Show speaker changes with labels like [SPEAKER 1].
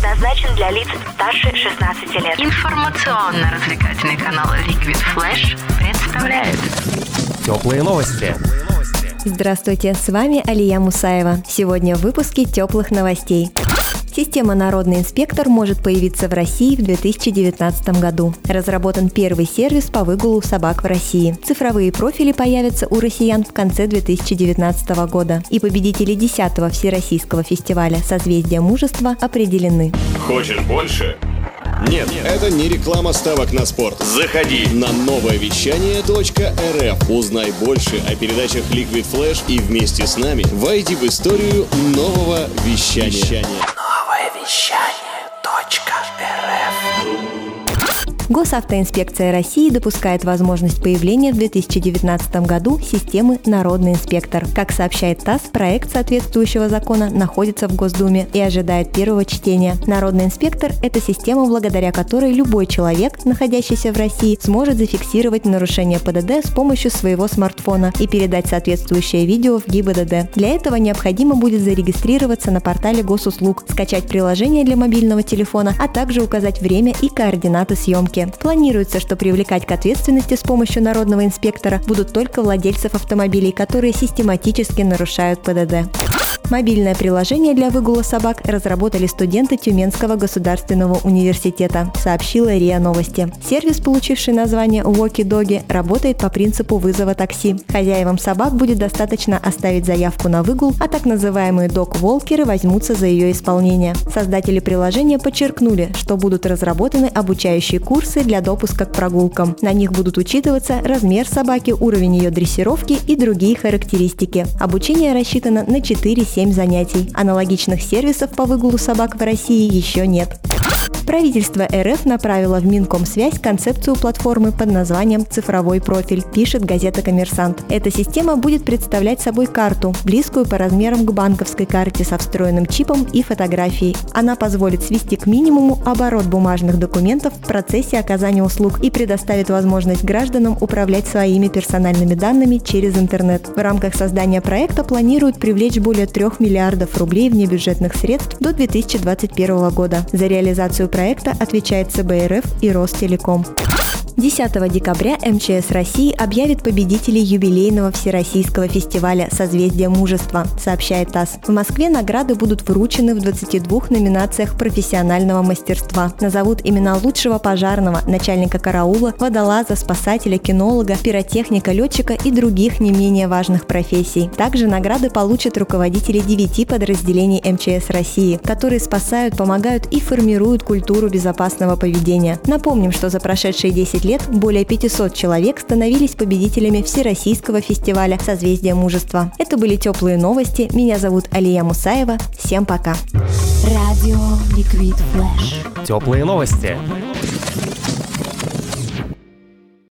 [SPEAKER 1] предназначен для лиц старше 16 лет.
[SPEAKER 2] Информационно-развлекательный канал Liquid Flash представляет
[SPEAKER 3] Теплые новости.
[SPEAKER 4] Здравствуйте, с вами Алия Мусаева. Сегодня в выпуске теплых новостей. Система «Народный инспектор» может появиться в России в 2019 году. Разработан первый сервис по выгулу собак в России. Цифровые профили появятся у россиян в конце 2019 года. И победители 10-го Всероссийского фестиваля «Созвездие мужества» определены.
[SPEAKER 5] Хочешь больше? Нет, это не реклама ставок на спорт. Заходи на новое вещание .рф. Узнай больше о передачах Liquid Flash и вместе с нами войди в историю нового вещания. be shut.
[SPEAKER 4] Госавтоинспекция России допускает возможность появления в 2019 году системы «Народный инспектор». Как сообщает ТАСС, проект соответствующего закона находится в Госдуме и ожидает первого чтения. «Народный инспектор» – это система, благодаря которой любой человек, находящийся в России, сможет зафиксировать нарушение ПДД с помощью своего смартфона и передать соответствующее видео в ГИБДД. Для этого необходимо будет зарегистрироваться на портале госуслуг, скачать приложение для мобильного телефона, а также указать время и координаты съемки. Планируется, что привлекать к ответственности с помощью народного инспектора будут только владельцев автомобилей, которые систематически нарушают ПДД. Мобильное приложение для выгула собак разработали студенты Тюменского государственного университета, сообщила РИА Новости. Сервис, получивший название Walkie Doggy, работает по принципу вызова такси. Хозяевам собак будет достаточно оставить заявку на выгул, а так называемые дог-волкеры возьмутся за ее исполнение. Создатели приложения подчеркнули, что будут разработаны обучающие курсы для допуска к прогулкам. На них будут учитываться размер собаки, уровень ее дрессировки и другие характеристики. Обучение рассчитано на 4-7 7 занятий. Аналогичных сервисов по выгулу собак в России еще нет. Правительство РФ направило в Минкомсвязь концепцию платформы под названием «Цифровой профиль», пишет газета «Коммерсант». Эта система будет представлять собой карту, близкую по размерам к банковской карте со встроенным чипом и фотографией. Она позволит свести к минимуму оборот бумажных документов в процессе оказания услуг и предоставит возможность гражданам управлять своими персональными данными через интернет. В рамках создания проекта планируют привлечь более 3 миллиардов рублей внебюджетных средств до 2021 года. За реализацию проекта проекта отвечает ЦБРФ и Ростелеком. 10 декабря МЧС России объявит победителей юбилейного Всероссийского фестиваля «Созвездие мужества», сообщает ТАСС. В Москве награды будут вручены в 22 номинациях профессионального мастерства. Назовут имена лучшего пожарного, начальника караула, водолаза, спасателя, кинолога, пиротехника, летчика и других не менее важных профессий. Также награды получат руководители девяти подразделений МЧС России, которые спасают, помогают и формируют культуру безопасного поведения. Напомним, что за прошедшие 10 лет лет более 500 человек становились победителями Всероссийского фестиваля «Созвездие мужества». Это были теплые новости. Меня зовут Алия Мусаева. Всем пока.
[SPEAKER 3] Теплые новости.